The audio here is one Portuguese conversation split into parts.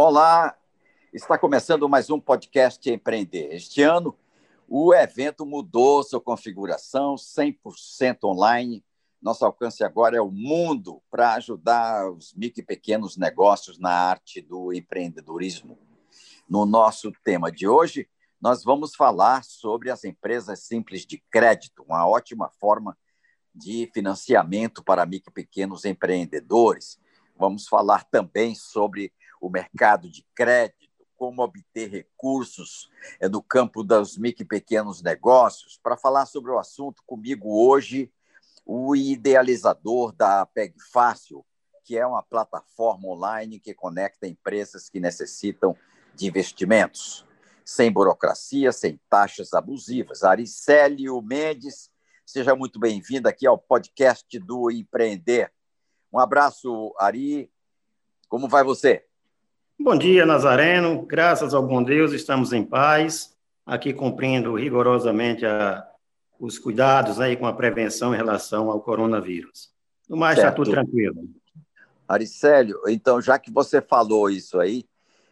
Olá, está começando mais um podcast Empreender. Este ano, o evento mudou sua configuração 100% online. Nosso alcance agora é o mundo para ajudar os micro e pequenos negócios na arte do empreendedorismo. No nosso tema de hoje, nós vamos falar sobre as empresas simples de crédito, uma ótima forma de financiamento para micro e pequenos empreendedores. Vamos falar também sobre o mercado de crédito, como obter recursos é, no campo dos micro e pequenos negócios. Para falar sobre o assunto comigo hoje, o idealizador da PEG Fácil, que é uma plataforma online que conecta empresas que necessitam de investimentos, sem burocracia, sem taxas abusivas. Aricélio Mendes, seja muito bem-vindo aqui ao podcast do Empreender. Um abraço, Ari. Como vai você? Bom dia, Nazareno. Graças ao bom Deus, estamos em paz, aqui cumprindo rigorosamente a, os cuidados né, com a prevenção em relação ao coronavírus. No mais, está tudo tranquilo. Aricélio, então, já que você falou isso aí,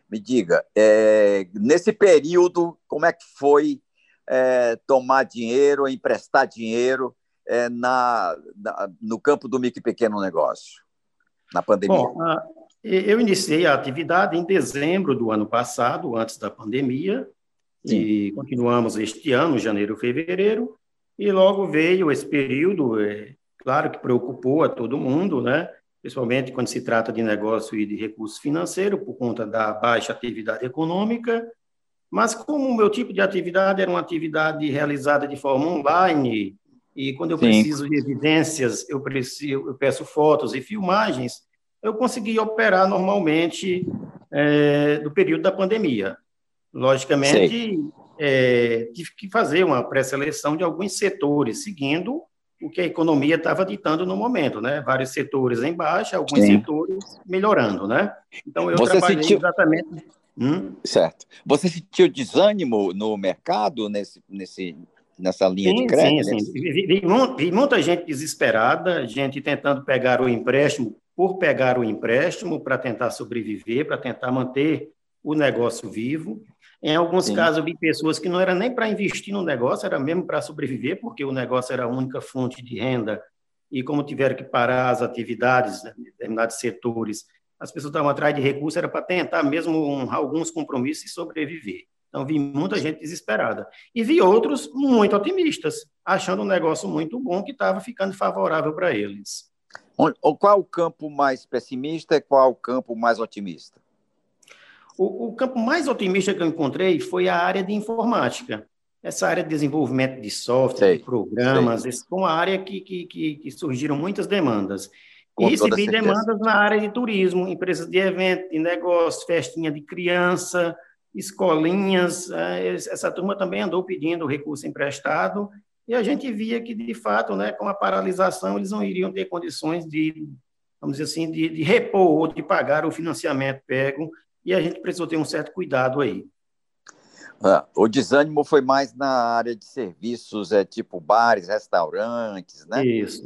me diga, é, nesse período, como é que foi é, tomar dinheiro, emprestar dinheiro é, na, na, no campo do micro e pequeno negócio, na pandemia? Bom, a eu iniciei a atividade em dezembro do ano passado, antes da pandemia, Sim. e continuamos este ano, janeiro, fevereiro, e logo veio esse período, é, claro que preocupou a todo mundo, né? principalmente quando se trata de negócio e de recurso financeiro, por conta da baixa atividade econômica, mas como o meu tipo de atividade era uma atividade realizada de forma online, e quando eu Sim. preciso de evidências, eu, preciso, eu peço fotos e filmagens, eu consegui operar normalmente é, no período da pandemia. Logicamente, é, tive que fazer uma pré-seleção de alguns setores, seguindo o que a economia estava ditando no momento, né? Vários setores em baixa, alguns Sim. setores melhorando, né? Então, eu Você trabalhei sentiu... exatamente... Hum? Certo. Você sentiu desânimo no mercado nesse, nesse, nessa linha sim, de crédito? Sim, sim. Vi, vi, vi, muita gente desesperada, gente tentando pegar o empréstimo por pegar o empréstimo para tentar sobreviver, para tentar manter o negócio vivo. Em alguns Sim. casos, eu vi pessoas que não era nem para investir no negócio, era mesmo para sobreviver, porque o negócio era a única fonte de renda. E como tiveram que parar as atividades né, em determinados setores, as pessoas estavam atrás de recursos, era para tentar mesmo honrar alguns compromissos e sobreviver. Então, vi muita gente desesperada. E vi outros muito otimistas, achando o negócio muito bom, que estava ficando favorável para eles. Qual o campo mais pessimista e qual o campo mais otimista? O, o, campo mais otimista que eu encontrei foi a área de informática. Essa área de desenvolvimento de software, sei, de programas, sei. foi uma área que, que, que, que, surgiram muitas demandas. Com e recebi demandas na área de turismo, empresas de evento, de negócio, festinha de criança, escolinhas. Eh, essa turma também andou pedindo recurso emprestado e a gente via que, de fato, né, com a paralisação, eles não iriam ter condições de, vamos dizer assim, de, de repor ou de pagar o financiamento pego, e a gente precisou ter um certo cuidado aí. Ah, o desânimo foi mais na área de serviços, é tipo bares, restaurantes, né? Isso.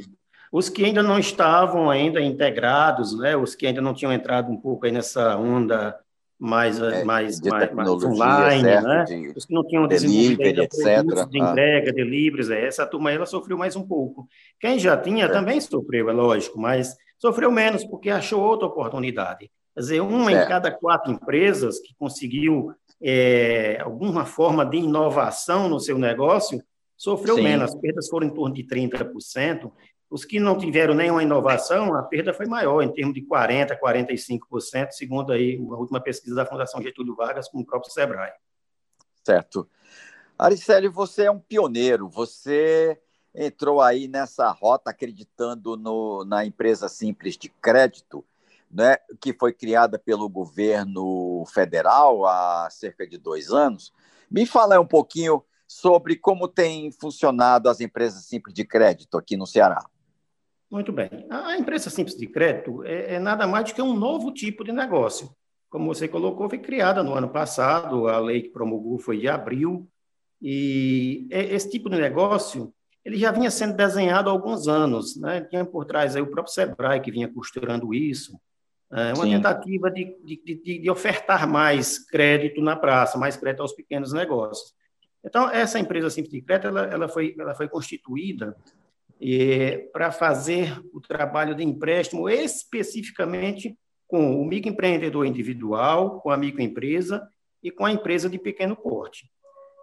Os que ainda não estavam ainda integrados, né? Os que ainda não tinham entrado um pouco aí nessa onda mais, é, mais, mais, mais online, certo, né? De Os que não tinham delivery, etc. De ah. entrega, deliveries, é, essa turma ela sofreu mais um pouco. Quem já tinha é. também sofreu, é lógico, mas sofreu menos porque achou outra oportunidade. Quer dizer, uma em cada quatro empresas que conseguiu é, alguma forma de inovação no seu negócio sofreu Sim. menos. As perdas foram em torno de 30%. Os que não tiveram nenhuma inovação, a perda foi maior, em termos de 40%, 45%, segundo aí a última pesquisa da Fundação Getúlio Vargas com o próprio Sebrae. Certo. Aricélio, você é um pioneiro, você entrou aí nessa rota acreditando no, na empresa simples de crédito, né, que foi criada pelo governo federal há cerca de dois anos. Me fala um pouquinho sobre como tem funcionado as empresas simples de crédito aqui no Ceará. Muito bem. A empresa simples de crédito é, é nada mais do que um novo tipo de negócio. Como você colocou, foi criada no ano passado, a lei que promulgou foi de abril, e esse tipo de negócio ele já vinha sendo desenhado há alguns anos, né? Tinha por trás aí o próprio Sebrae que vinha costurando isso, é uma Sim. tentativa de, de, de, de, ofertar mais crédito na praça, mais crédito aos pequenos negócios. Então, essa empresa Simples de Crédito, ela, ela, foi, ela foi constituída é, para fazer o trabalho de empréstimo especificamente com o microempreendedor individual, com a microempresa e com a empresa de pequeno porte.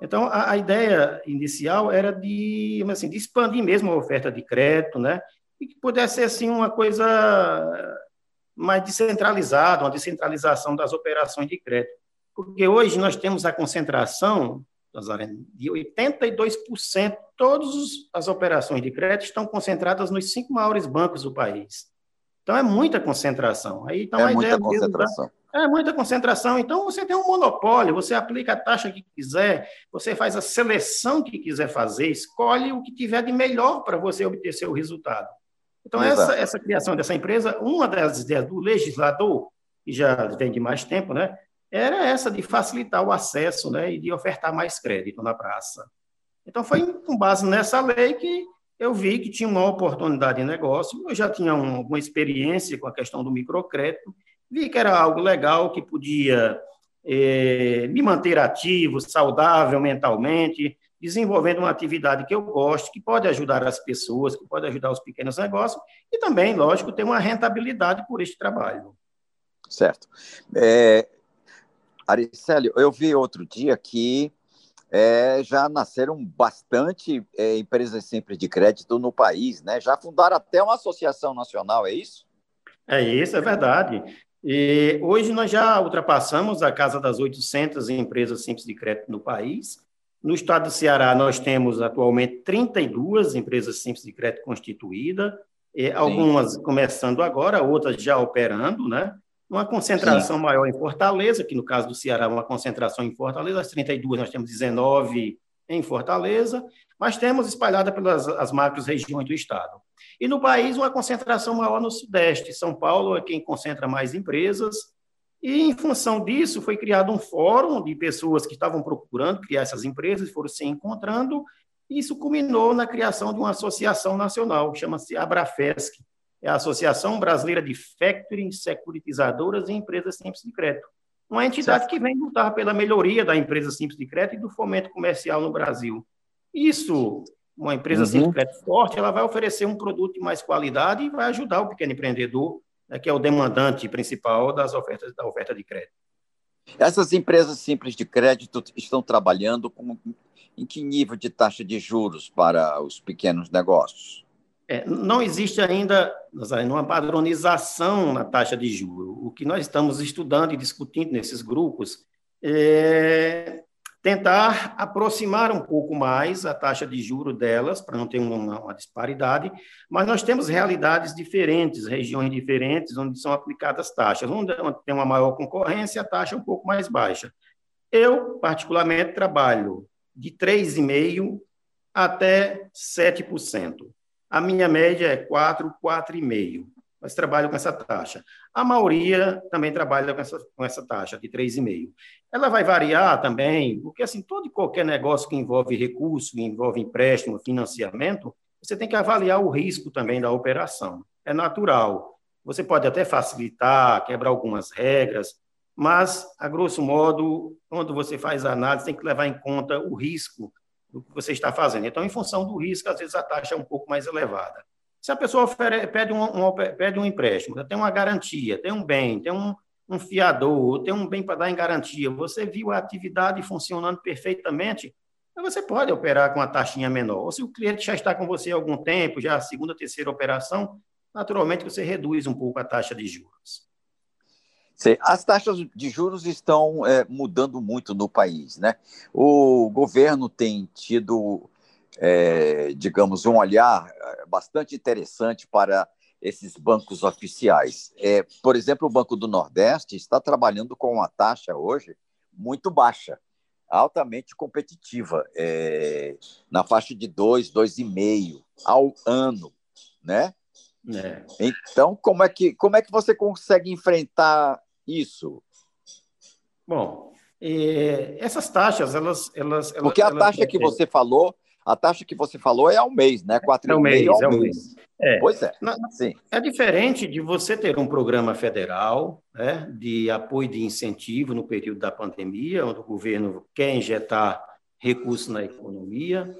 Então, a, a, ideia inicial era de, assim, de expandir mesmo a oferta de crédito, né? E que pudesse ser, assim, uma coisa mais descentralizada, uma descentralização das operações de crédito. Porque hoje nós temos a concentração, de 82%, todas as operações de crédito estão concentradas nos cinco maiores bancos do país. Então, é muita concentração. Aí, então, é muita concentração. É muita concentração. Então, você tem um monopólio, você aplica a taxa que quiser, você faz a seleção que quiser fazer, escolhe o que tiver de melhor para você obter seu resultado. Então, essa, essa criação dessa empresa, uma das ideias do legislador, que já vem de mais tempo, né, era essa de facilitar o acesso né, e de ofertar mais crédito na praça. Então, foi com base nessa lei que eu vi que tinha uma oportunidade de negócio, eu já tinha uma experiência com a questão do microcrédito, vi que era algo legal, que podia é, me manter ativo, saudável mentalmente, desenvolvendo uma atividade que eu gosto, que pode ajudar as pessoas, que pode ajudar os pequenos negócios, e também, lógico, ter uma rentabilidade por este trabalho. Certo. É, Aricélio, eu vi outro dia que é, já nasceram bastante é, empresas simples de crédito no país, né? Já fundaram até uma associação nacional, é isso? É isso, é verdade. E hoje nós já ultrapassamos a casa das 800 empresas simples de crédito no país. No estado do Ceará, nós temos atualmente 32 empresas simples de crédito constituídas, algumas começando agora, outras já operando, né? Uma concentração Sim. maior em Fortaleza, que no caso do Ceará, uma concentração em Fortaleza, as 32 nós temos 19 em Fortaleza, mas temos espalhada pelas as macros regiões do estado. E no país, uma concentração maior no Sudeste. São Paulo é quem concentra mais empresas. E, em função disso, foi criado um fórum de pessoas que estavam procurando criar essas empresas, foram se encontrando, e isso culminou na criação de uma associação nacional, chama-se Abrafesc, é a Associação Brasileira de Factoring, Securitizadoras e Empresas Simples de Crédito. Uma entidade certo. que vem lutar pela melhoria da empresa simples de crédito e do fomento comercial no Brasil. Isso uma empresa uhum. crédito forte, ela vai oferecer um produto de mais qualidade e vai ajudar o pequeno empreendedor, né, que é o demandante principal das ofertas da oferta de crédito. Essas empresas simples de crédito estão trabalhando com em que nível de taxa de juros para os pequenos negócios? É, não existe ainda uma padronização na taxa de juros. O que nós estamos estudando e discutindo nesses grupos é tentar aproximar um pouco mais a taxa de juro delas, para não ter uma, uma, disparidade, mas nós temos realidades diferentes, regiões diferentes, onde são aplicadas taxas. Onde tem uma maior concorrência, a taxa é um pouco mais baixa. Eu, particularmente, trabalho de 3,5% até 7%. A minha média é 4, 4,5% mas trabalham com essa taxa. A maioria também trabalha com essa, com essa taxa de 3,5%. Ela vai variar também, porque assim, todo e qualquer negócio que envolve recurso, que envolve empréstimo, financiamento, você tem que avaliar o risco também da operação. É natural. Você pode até facilitar, quebrar algumas regras, mas, a grosso modo, quando você faz a análise, tem que levar em conta o risco do que você está fazendo. Então, em função do risco, às vezes a taxa é um pouco mais elevada. Se a pessoa pede, um, um, pede um empréstimo, tem uma garantia, tem um bem, tem um, um fiador, tem um bem para dar em garantia, você viu a atividade funcionando perfeitamente, você pode operar com a taxinha menor. Ou se o cliente já está com você há algum tempo, já a segunda, terceira operação, naturalmente você reduz um pouco a taxa de juros. As taxas de juros estão é, mudando muito no país, né? O governo tem tido é, digamos, um olhar é, bastante interessante para esses bancos oficiais. É, por exemplo, o Banco do Nordeste está trabalhando com uma taxa hoje muito baixa, altamente competitiva, é, na faixa de 2, 2,5 ao ano, né? É. Então, como é, que, como é que você consegue enfrentar isso? Bom, é, essas taxas, elas, elas, Porque a elas, taxa elas, que você falou a taxa que você falou é ao mês, né? Quatro é mês, ao é mês. mês. É. Pois é. Sim. É diferente de você ter um programa federal né, de apoio de incentivo no período da pandemia, onde o governo quer injetar recursos na economia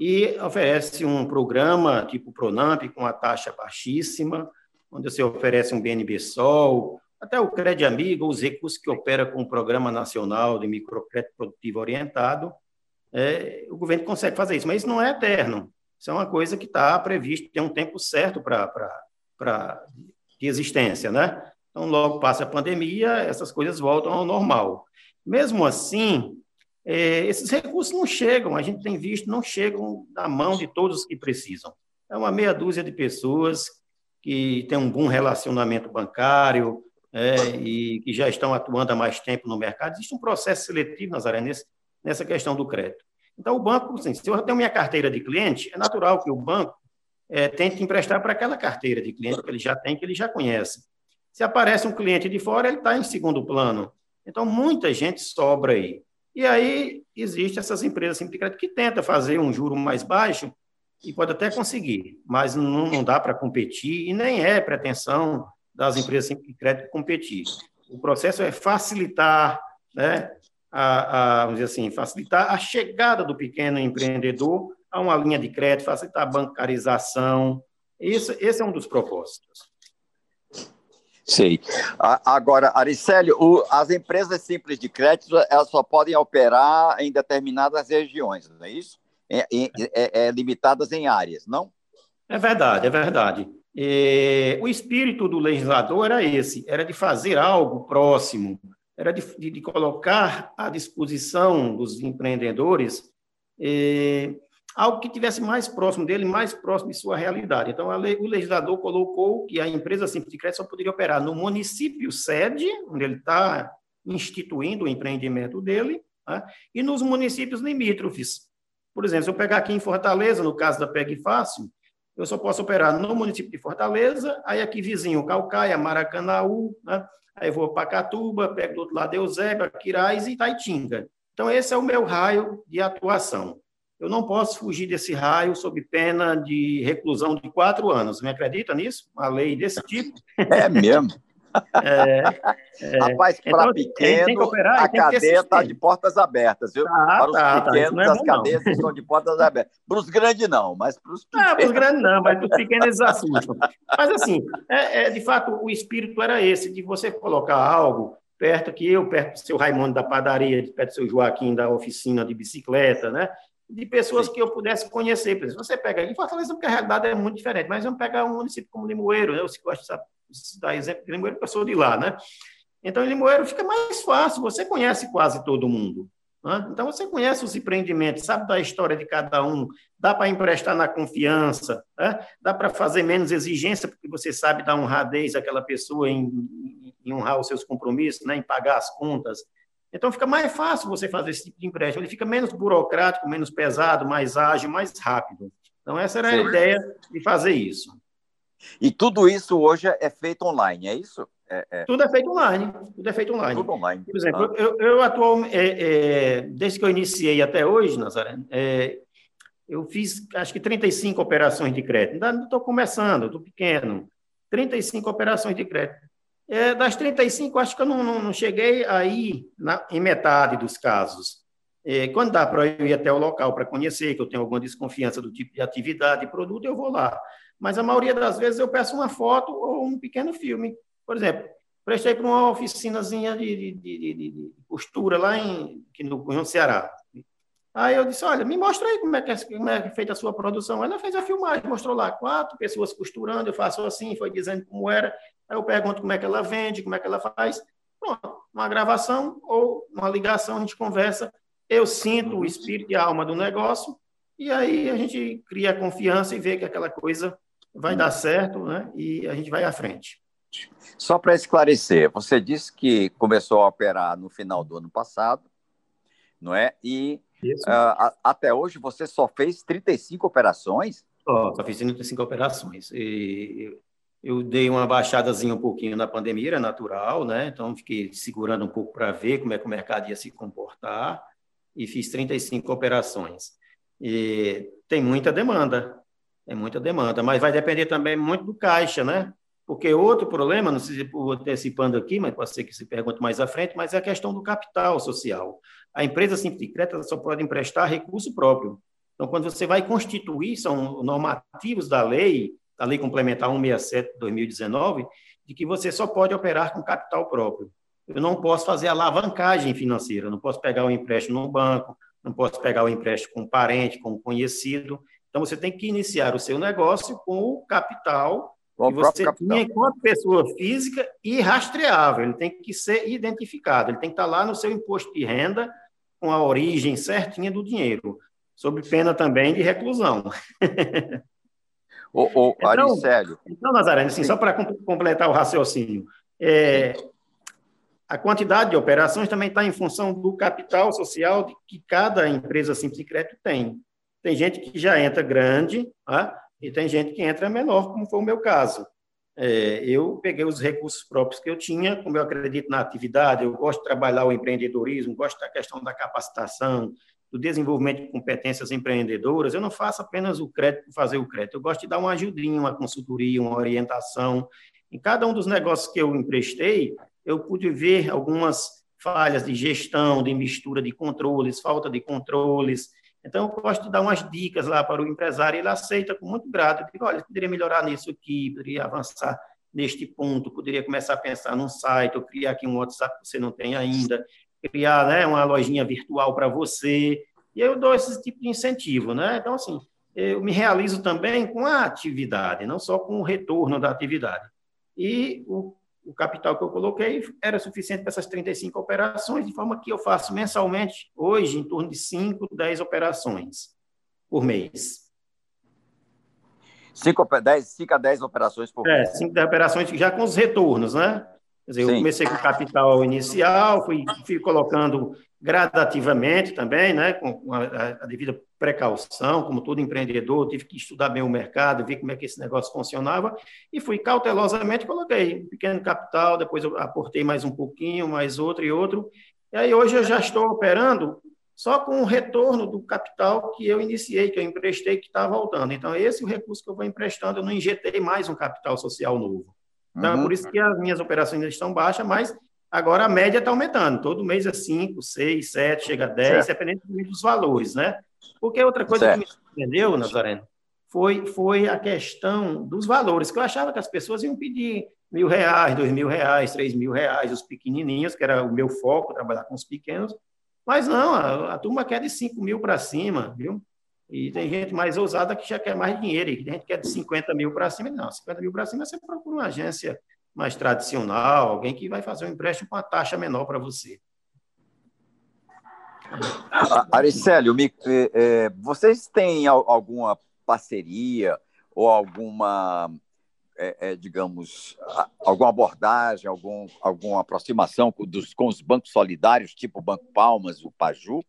e oferece um programa tipo Pronamp com a taxa baixíssima, onde você oferece um BNB Sol, até o Crédito Amigo, os recursos que opera com o Programa Nacional de Microcrédito Produtivo Orientado, é, o governo consegue fazer isso, mas isso não é eterno. Isso é uma coisa que está previsto, tem um tempo certo para de existência, né? Então, logo passa a pandemia, essas coisas voltam ao normal. Mesmo assim, é, esses recursos não chegam, a gente tem visto, não chegam na mão de todos os que precisam. É uma meia dúzia de pessoas que têm um bom relacionamento bancário é, e que já estão atuando há mais tempo no mercado. Existe um processo seletivo, Nazaré, nesse, nessa questão do crédito. Então, o banco, assim, se eu tenho minha carteira de cliente, é natural que o banco é, tente emprestar para aquela carteira de cliente que ele já tem, que ele já conhece. Se aparece um cliente de fora, ele está em segundo plano. Então, muita gente sobra aí. E aí, existem essas empresas assim, de crédito que tentam fazer um juro mais baixo e pode até conseguir, mas não, não dá para competir e nem é pretensão das empresas de crédito competir. O processo é facilitar né, a, a, vamos dizer assim, facilitar a chegada do pequeno empreendedor a uma linha de crédito, facilitar a bancarização. Isso, esse é um dos propósitos. Sei. Agora, Aricélio, as empresas simples de crédito elas só podem operar em determinadas regiões, não é isso? É, é, é limitadas em áreas, não? É verdade, é verdade. E, o espírito do legislador era esse, era de fazer algo próximo, era de, de, colocar à disposição dos empreendedores eh, algo que tivesse mais próximo dele, mais próximo de sua realidade. Então, lei, o legislador colocou que a empresa simples de crédito só poderia operar no município sede, onde ele está instituindo o empreendimento dele, né, e nos municípios limítrofes. Por exemplo, se eu pegar aqui em Fortaleza, no caso da PEG Fácil, eu só posso operar no município de Fortaleza, aí aqui vizinho, Calcaia, Maracanaú, né, aí vou para Catuba, pego do outro lado Eusébio, Quirais e Itaitinga. Então, esse é o meu raio de atuação. Eu não posso fugir desse raio sob pena de reclusão de quatro anos. Me acredita nisso? Uma lei desse tipo? É mesmo? É, é, Rapaz, para então, pequeno, operar, a cadeia está de portas abertas, viu? Tá, para os tá, tá pequenos, tá, é as cadeias não. estão de portas abertas. Para os grandes, não, mas para os pequenos. Ah, para os grandes, não, mas para os pequenos eles assustam. Mas, assim, é, é, de fato, o espírito era esse, de você colocar algo perto que eu, perto do seu Raimundo da padaria, perto do seu Joaquim da oficina de bicicleta, né? de pessoas que eu pudesse conhecer. Por exemplo, você pega em Fortaleza, porque a realidade é muito diferente, mas vamos pegar um município como Limoeiro, né? eu gosto de dar exemplo Limoeiro, porque eu sou de lá, né? Então, em Limoeiro fica mais fácil, você conhece quase todo mundo. Né? Então, você conhece os empreendimentos, sabe da história de cada um, dá para emprestar na confiança, né? dá para fazer menos exigência, porque você sabe dar honradez àquela pessoa em, em honrar os seus compromissos, né? em pagar as contas. Então, fica mais fácil você fazer esse tipo de empréstimo, ele fica menos burocrático, menos pesado, mais ágil, mais rápido. Então, essa era a ideia de fazer isso. E tudo isso hoje é feito online, é isso? É, é... Tudo é feito online. Tudo é feito online. Tudo online. Por exemplo, ah. eu, eu atualmente, é, é, desde que eu iniciei até hoje, Nazaré, é, eu fiz acho que 35 operações de crédito. Ainda estou começando, estou pequeno. 35 operações de crédito. É, das 35, acho que eu não, não, não cheguei aí na, em metade dos casos. Quando dá para eu ir até o local para conhecer, que eu tenho alguma desconfiança do tipo de atividade e produto, eu vou lá mas a maioria das vezes eu peço uma foto ou um pequeno filme. Por exemplo, prestei para uma oficinazinha de, de, de, de, costura lá em, no, no Ceará. Aí eu disse, olha, me mostra aí como é, que é, como é feita a sua produção. Ela fez a filmagem, mostrou lá quatro pessoas costurando, eu faço assim, foi dizendo como era. Aí eu pergunto como é que ela vende, como é que ela faz. Pronto, uma gravação ou uma ligação, a gente conversa. Eu sinto o espírito e a alma do negócio e aí a gente cria confiança e vê que aquela coisa vai dar certo, né? E a gente vai à frente. Só para esclarecer, você disse que começou a operar no final do ano passado, não é? E uh, até hoje você só fez 35 operações? Só, só fiz 35 operações. E eu dei uma baixadazinha um pouquinho na pandemia, era natural, né? Então fiquei segurando um pouco para ver como é que o mercado ia se comportar e fiz 35 operações. E tem muita demanda, é muita demanda, mas vai depender também muito do caixa, né? Porque outro problema, não sei se antecipando aqui, mas pode ser que se pergunte mais à frente, mas é a questão do capital social. A empresa simples crédito só pode emprestar recurso próprio. Então, quando você vai constituir, são normativos da lei, da Lei Complementar 167 de 2019, de que você só pode operar com capital próprio. Eu não posso fazer alavancagem financeira, não posso pegar o um empréstimo no banco, não posso pegar o um empréstimo com um parente, com um conhecido. Então, você tem que iniciar o seu negócio com o capital com que você capital. tinha enquanto pessoa física e rastreável. Ele tem que ser identificado, ele tem que estar lá no seu imposto de renda com a origem certinha do dinheiro sob pena também de reclusão. O, o então, Aricélio. Então, Nazaré, assim, só para completar o raciocínio, é, a quantidade de operações também está em função do capital social que cada empresa simples de crédito tem. Tem gente que já entra grande, tá? e tem gente que entra menor, como foi o meu caso. É, eu peguei os recursos próprios que eu tinha, como eu acredito na atividade, eu gosto de trabalhar o empreendedorismo, gosto da questão da capacitação, do desenvolvimento de competências empreendedoras, eu não faço apenas o crédito por fazer o crédito, eu gosto de dar uma ajudinha, uma consultoria, uma orientação. Em cada um dos negócios que eu emprestei, eu pude ver algumas falhas de gestão, de mistura de controles, falta de controles. Então, eu gosto de dar umas dicas lá para o empresário, ele aceita com muito grato. Eu digo, olha, poderia melhorar nisso aqui, poderia avançar neste ponto, poderia começar a pensar num site, ou criar aqui um WhatsApp que você não tem ainda criar né, uma lojinha virtual para você. E eu dou esse tipo de incentivo. Né? Então, assim, eu me realizo também com a atividade, não só com o retorno da atividade. E o, o capital que eu coloquei era suficiente para essas 35 operações, de forma que eu faço mensalmente, hoje, em torno de 5, 10 operações por mês. 5 a 10, a 10 operações por mês. É, 5 10 operações já com os retornos, né? Quer dizer, eu comecei com capital inicial, fui, fui colocando gradativamente também, né, com a, a, devida precaução, como todo empreendedor, tive que estudar bem o mercado, ver como é que esse negócio funcionava, e fui cautelosamente, coloquei um pequeno capital, depois eu aportei mais um pouquinho, mais outro e outro, e aí hoje eu já estou operando só com o retorno do capital que eu iniciei, que eu emprestei, que está voltando. Então, esse é o recurso que eu vou emprestando, eu não injetei mais um capital social novo. Então, uhum. é por isso que as minhas operações estão baixas, mas agora a média está aumentando. Todo mês é 5, 6, 7, chega a 10, dependendo dos valores, né? Porque outra coisa certo. que me surpreendeu, Nazareno, foi, foi a questão dos valores, que eu achava que as pessoas iam pedir mil reais, dois mil reais, três mil reais, os pequenininhos, que era o meu foco, trabalhar com os pequenos, mas não, a, a turma quer de 5 mil para cima, viu? E tem gente mais ousada que já quer mais dinheiro, e tem gente que quer de 50 mil para cima. Não, 50 mil para cima você procura uma agência mais tradicional, alguém que vai fazer um empréstimo com uma taxa menor para você. Aricélio, me, é, vocês têm alguma parceria ou alguma, é, é, digamos, alguma abordagem, algum, alguma aproximação com, dos, com os bancos solidários, tipo o Banco Palmas, o Paju?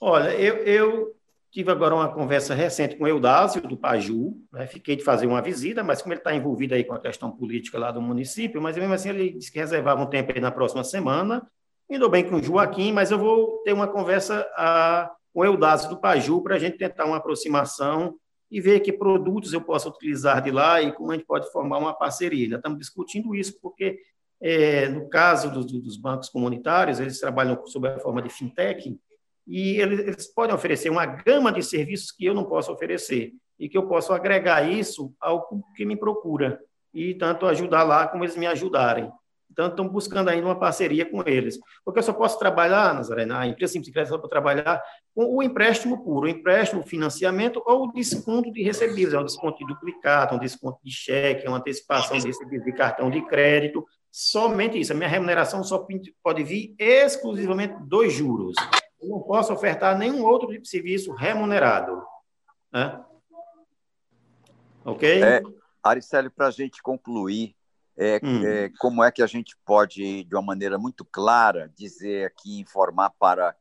Olha, eu, eu Tive agora uma conversa recente com o Eudásio, do Paju, né? fiquei de fazer uma visita, mas como ele está envolvido aí com a questão política lá do município, mas mesmo assim ele disse que reservava um tempo aí na próxima semana, indo bem com o Joaquim, mas eu vou ter uma conversa a, com o Eudásio do Paju para a gente tentar uma aproximação e ver que produtos eu posso utilizar de lá e como a gente pode formar uma parceria. Já estamos discutindo isso, porque é, no caso dos, dos bancos comunitários, eles trabalham sob a forma de fintech, e eles podem oferecer uma gama de serviços que eu não posso oferecer e que eu posso agregar isso ao que me procura e tanto ajudar lá como eles me ajudarem. Então, estão buscando ainda uma parceria com eles. Porque eu só posso trabalhar, Nazaré, na empresa Simples Crédito, só para trabalhar com o empréstimo puro, o empréstimo, o financiamento ou o desconto de recebíveis, é um desconto de duplicado, um desconto de cheque, uma antecipação de recebíveis de cartão de crédito, somente isso. A minha remuneração só pode vir exclusivamente dos juros. Eu não posso ofertar nenhum outro tipo de serviço remunerado. Né? Ok? É, para a gente concluir, é, hum. é, como é que a gente pode, de uma maneira muito clara, dizer aqui, informar para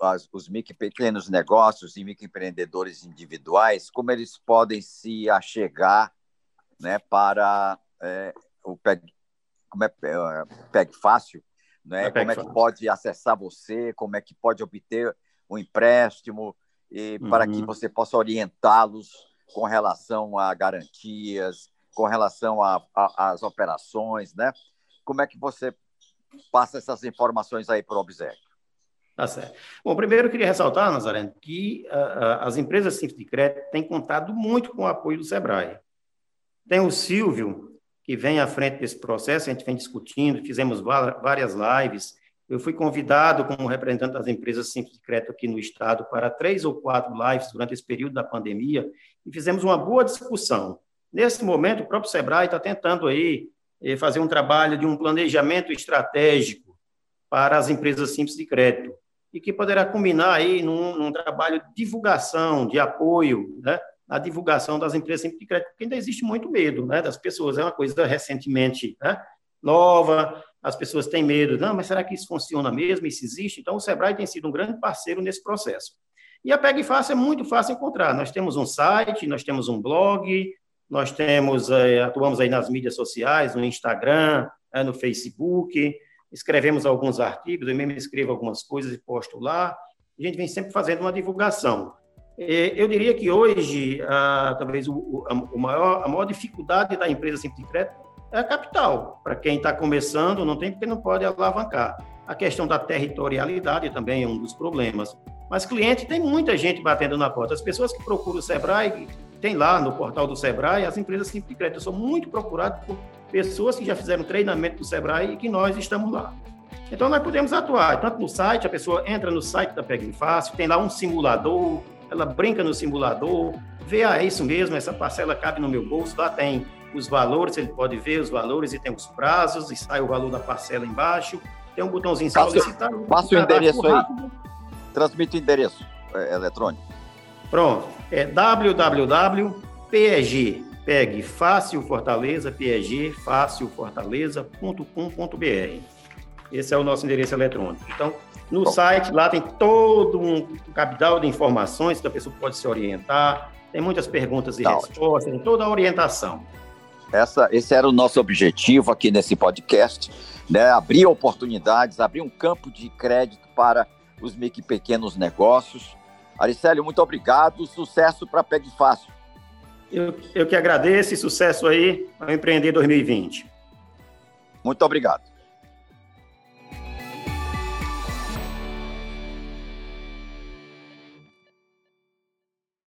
as, os micro pequenos negócios e microempreendedores individuais, como eles podem se achegar né, para é, o PEG, como é, é PEG Fácil, né? É como é que pode acessar você, como é que pode obter um empréstimo, e uhum. para que uhum. você possa orientá-los com relação a garantias, com relação às operações, né? Como é que você passa essas informações aí para o Obséquio? Tá certo. Bom, primeiro eu queria ressaltar, Nazareno, que uh, as empresas simples de crédito têm contado muito com o apoio do SEBRAE. Tem o Silvio, que vem à frente desse processo, a gente vem discutindo, fizemos várias lives. Eu fui convidado como representante das empresas simples de crédito aqui no estado para três ou quatro lives durante esse período da pandemia e fizemos uma boa discussão. Nesse momento, o próprio Sebrae está tentando aí eh, fazer um trabalho de um planejamento estratégico para as empresas simples de crédito e que poderá culminar aí num, num trabalho de divulgação, de apoio, né, na divulgação das empresas simples de crédito, porque ainda existe muito medo, né, das pessoas. É uma coisa recentemente né, nova, as pessoas têm medo. Não, mas será que isso funciona mesmo? Isso existe? Então, o Sebrae tem sido um grande parceiro nesse processo. E a Peg Fácil é muito fácil encontrar. Nós temos um site, nós temos um blog, nós temos, é, atuamos aí nas mídias sociais, no Instagram, é, no Facebook, escrevemos alguns artigos, eu mesmo escrevo algumas coisas e posto lá. A gente vem sempre fazendo uma divulgação. Eu diria que hoje, talvez o, a, maior, a maior dificuldade da empresa Simples de Crédito é a capital. Para quem está começando, não tem porque não pode alavancar. A questão da territorialidade também é um dos problemas. Mas cliente, tem muita gente batendo na porta. As pessoas que procuram o Sebrae, tem lá no portal do Sebrae, as empresas de Crédito são muito procuradas por pessoas que já fizeram treinamento do Sebrae e que nós estamos lá. Então, nós podemos atuar tanto no site, a pessoa entra no site da Pegue Fácil, tem lá um simulador, ela brinca no simulador, vê, ah, é isso mesmo, essa parcela cabe no meu bolso, lá tem os valores, ele pode ver os valores e tem os prazos, e sai o valor da parcela embaixo, tem um botãozinho solicitar. Passa o endereço aí. Transmite o endereço é, eletrônico. Pronto, é www.peg Pegue Fácil Fortaleza, PEG, fácilfortaleza.com.br. Esse é o nosso endereço eletrônico. Então, no Bom. site, lá tem todo um capital de informações que a pessoa pode se orientar, tem muitas perguntas e tá respostas, ótimo. tem toda a orientação. Essa, esse era o nosso objetivo aqui nesse podcast, né? abrir oportunidades, abrir um campo de crédito para os micro e pequenos negócios. Aricélio, muito obrigado, sucesso para Pegue Fácil. Eu, eu que agradeço e sucesso aí ao Empreender 2020. Muito obrigado.